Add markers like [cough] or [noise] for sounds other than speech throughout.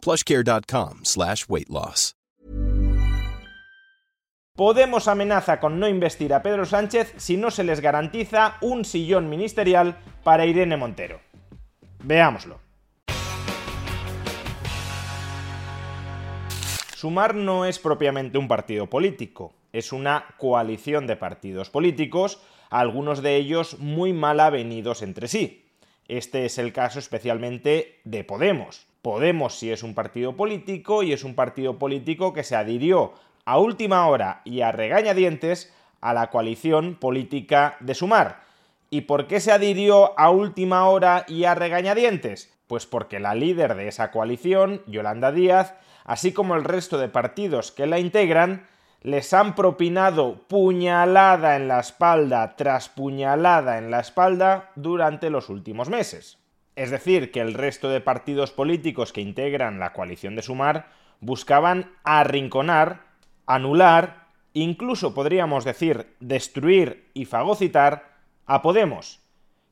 plushcare.com slash weight loss. Podemos amenaza con no investir a Pedro Sánchez si no se les garantiza un sillón ministerial para Irene Montero. Veámoslo. Sumar no es propiamente un partido político, es una coalición de partidos políticos, algunos de ellos muy mal avenidos entre sí. Este es el caso especialmente de Podemos. Podemos sí es un partido político y es un partido político que se adhirió a última hora y a regañadientes a la coalición política de Sumar. ¿Y por qué se adhirió a última hora y a regañadientes? Pues porque la líder de esa coalición, Yolanda Díaz, así como el resto de partidos que la integran, les han propinado puñalada en la espalda tras puñalada en la espalda durante los últimos meses. Es decir, que el resto de partidos políticos que integran la coalición de Sumar buscaban arrinconar, anular, incluso podríamos decir destruir y fagocitar a Podemos.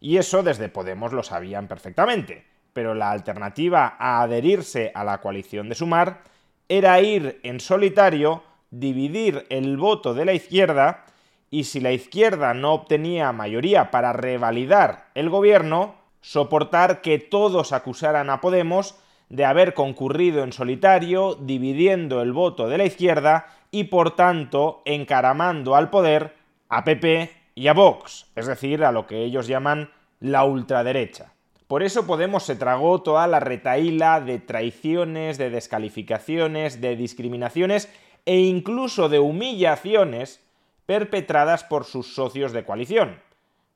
Y eso desde Podemos lo sabían perfectamente, pero la alternativa a adherirse a la coalición de Sumar era ir en solitario, dividir el voto de la izquierda, y si la izquierda no obtenía mayoría para revalidar el gobierno, soportar que todos acusaran a Podemos de haber concurrido en solitario, dividiendo el voto de la izquierda y por tanto encaramando al poder a PP y a Vox, es decir, a lo que ellos llaman la ultraderecha. Por eso Podemos se tragó toda la retaíla de traiciones, de descalificaciones, de discriminaciones e incluso de humillaciones perpetradas por sus socios de coalición.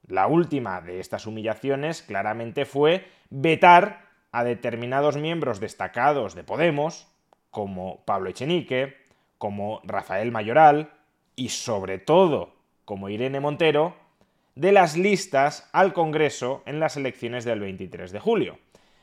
La última de estas humillaciones claramente fue vetar a determinados miembros destacados de Podemos, como Pablo Echenique, como Rafael Mayoral y sobre todo como Irene Montero, de las listas al Congreso en las elecciones del 23 de julio.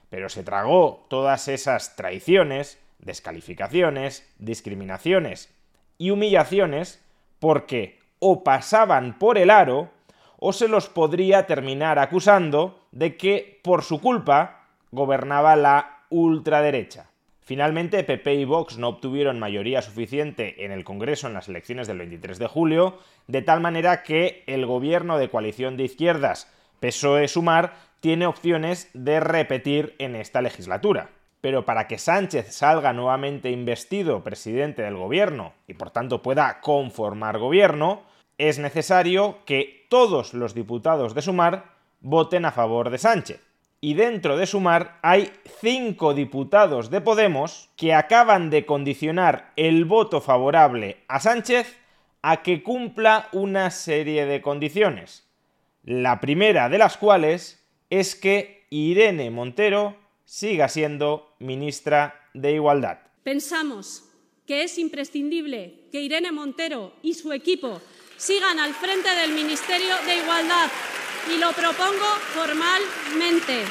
Pero se tragó todas esas traiciones, descalificaciones, discriminaciones y humillaciones porque o pasaban por el aro o se los podría terminar acusando de que, por su culpa, gobernaba la ultraderecha. Finalmente, PP y Vox no obtuvieron mayoría suficiente en el Congreso en las elecciones del 23 de julio, de tal manera que el gobierno de coalición de izquierdas PSOE-Sumar tiene opciones de repetir en esta legislatura. Pero para que Sánchez salga nuevamente investido presidente del gobierno y por tanto pueda conformar gobierno, es necesario que todos los diputados de Sumar voten a favor de Sánchez. Y dentro de Sumar hay cinco diputados de Podemos que acaban de condicionar el voto favorable a Sánchez a que cumpla una serie de condiciones. La primera de las cuales es que Irene Montero siga siendo ministra de Igualdad. Pensamos que es imprescindible que Irene Montero y su equipo sigan al frente del Ministerio de Igualdad y lo propongo formalmente.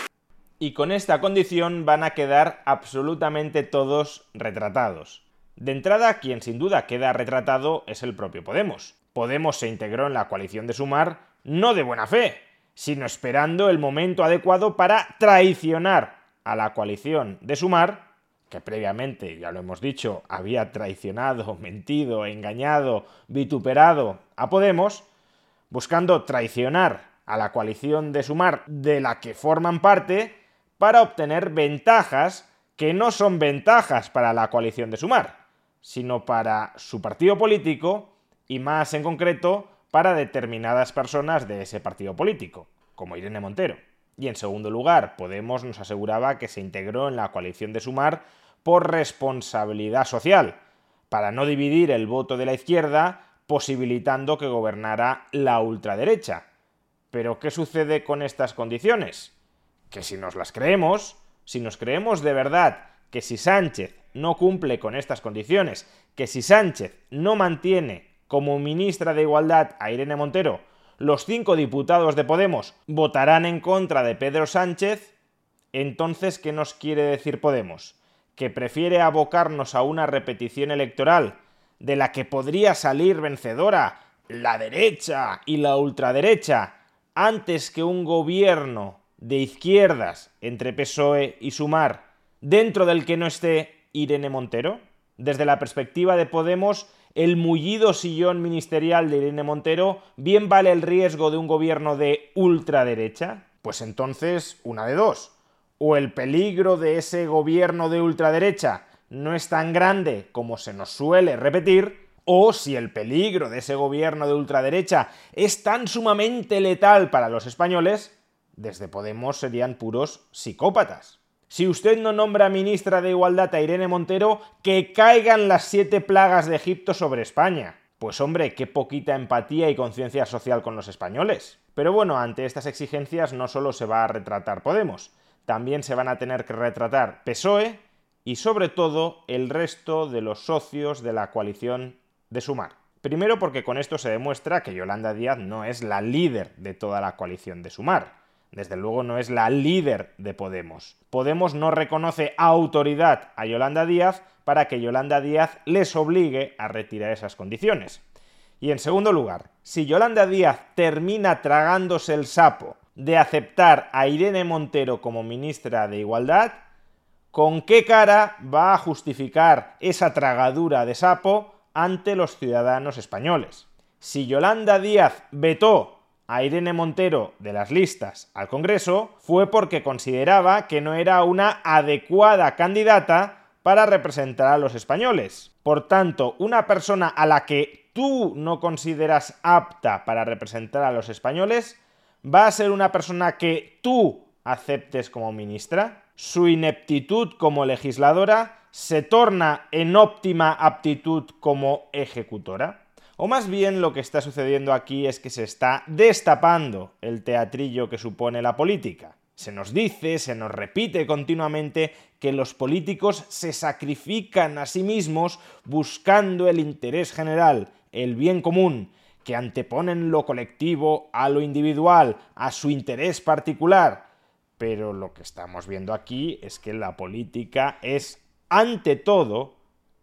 Y con esta condición van a quedar absolutamente todos retratados. De entrada, quien sin duda queda retratado es el propio Podemos. Podemos se integró en la coalición de Sumar no de buena fe, sino esperando el momento adecuado para traicionar a la coalición de Sumar que previamente, ya lo hemos dicho, había traicionado, [laughs] mentido, engañado, vituperado a Podemos, buscando traicionar a la coalición de Sumar de la que forman parte para obtener ventajas que no son ventajas para la coalición de Sumar, sino para su partido político y más en concreto para determinadas personas de ese partido político, como Irene Montero. Y en segundo lugar, Podemos nos aseguraba que se integró en la coalición de Sumar por responsabilidad social, para no dividir el voto de la izquierda, posibilitando que gobernara la ultraderecha. Pero ¿qué sucede con estas condiciones? Que si nos las creemos, si nos creemos de verdad que si Sánchez no cumple con estas condiciones, que si Sánchez no mantiene como ministra de Igualdad a Irene Montero, los cinco diputados de Podemos votarán en contra de Pedro Sánchez, entonces, ¿qué nos quiere decir Podemos? ¿Que prefiere abocarnos a una repetición electoral de la que podría salir vencedora la derecha y la ultraderecha antes que un gobierno de izquierdas entre PSOE y Sumar dentro del que no esté Irene Montero? Desde la perspectiva de Podemos, el mullido sillón ministerial de Irene Montero bien vale el riesgo de un gobierno de ultraderecha? Pues entonces, una de dos. O el peligro de ese gobierno de ultraderecha no es tan grande como se nos suele repetir, o si el peligro de ese gobierno de ultraderecha es tan sumamente letal para los españoles, desde Podemos serían puros psicópatas. Si usted no nombra ministra de Igualdad a Irene Montero, que caigan las siete plagas de Egipto sobre España. Pues hombre, qué poquita empatía y conciencia social con los españoles. Pero bueno, ante estas exigencias no solo se va a retratar Podemos, también se van a tener que retratar PSOE y sobre todo el resto de los socios de la coalición de Sumar. Primero porque con esto se demuestra que Yolanda Díaz no es la líder de toda la coalición de Sumar. Desde luego no es la líder de Podemos. Podemos no reconoce autoridad a Yolanda Díaz para que Yolanda Díaz les obligue a retirar esas condiciones. Y en segundo lugar, si Yolanda Díaz termina tragándose el sapo de aceptar a Irene Montero como ministra de Igualdad, ¿con qué cara va a justificar esa tragadura de sapo ante los ciudadanos españoles? Si Yolanda Díaz vetó a Irene Montero de las listas al Congreso fue porque consideraba que no era una adecuada candidata para representar a los españoles. Por tanto, una persona a la que tú no consideras apta para representar a los españoles va a ser una persona que tú aceptes como ministra. Su ineptitud como legisladora se torna en óptima aptitud como ejecutora. O más bien lo que está sucediendo aquí es que se está destapando el teatrillo que supone la política. Se nos dice, se nos repite continuamente que los políticos se sacrifican a sí mismos buscando el interés general, el bien común, que anteponen lo colectivo a lo individual, a su interés particular. Pero lo que estamos viendo aquí es que la política es, ante todo,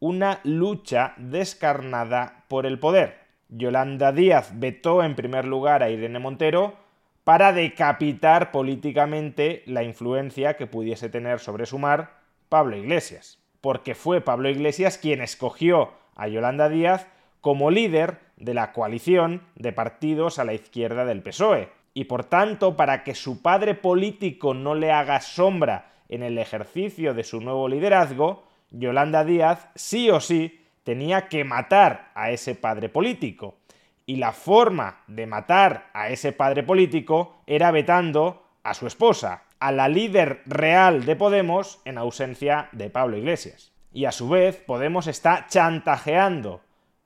una lucha descarnada por el poder. Yolanda Díaz vetó en primer lugar a Irene Montero para decapitar políticamente la influencia que pudiese tener sobre Sumar Pablo Iglesias, porque fue Pablo Iglesias quien escogió a Yolanda Díaz como líder de la coalición de partidos a la izquierda del PSOE, y por tanto, para que su padre político no le haga sombra en el ejercicio de su nuevo liderazgo, Yolanda Díaz sí o sí tenía que matar a ese padre político. Y la forma de matar a ese padre político era vetando a su esposa, a la líder real de Podemos en ausencia de Pablo Iglesias. Y a su vez, Podemos está chantajeando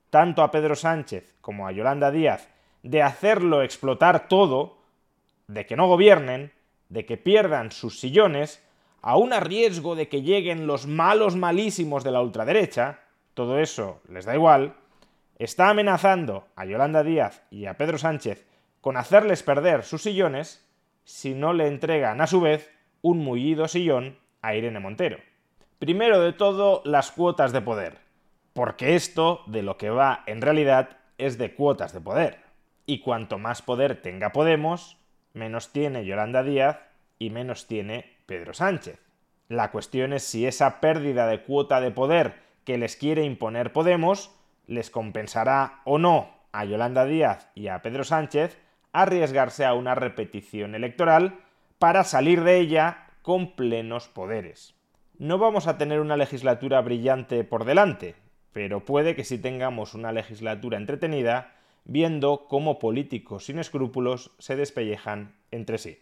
tanto a Pedro Sánchez como a Yolanda Díaz de hacerlo explotar todo, de que no gobiernen, de que pierdan sus sillones, aún a riesgo de que lleguen los malos malísimos de la ultraderecha, todo eso les da igual, está amenazando a Yolanda Díaz y a Pedro Sánchez con hacerles perder sus sillones si no le entregan a su vez un mullido sillón a Irene Montero. Primero de todo, las cuotas de poder, porque esto de lo que va en realidad es de cuotas de poder. Y cuanto más poder tenga Podemos, menos tiene Yolanda Díaz y menos tiene Pedro Sánchez. La cuestión es si esa pérdida de cuota de poder que les quiere imponer Podemos les compensará o no a Yolanda Díaz y a Pedro Sánchez arriesgarse a una repetición electoral para salir de ella con plenos poderes. No vamos a tener una legislatura brillante por delante, pero puede que sí tengamos una legislatura entretenida viendo cómo políticos sin escrúpulos se despellejan entre sí.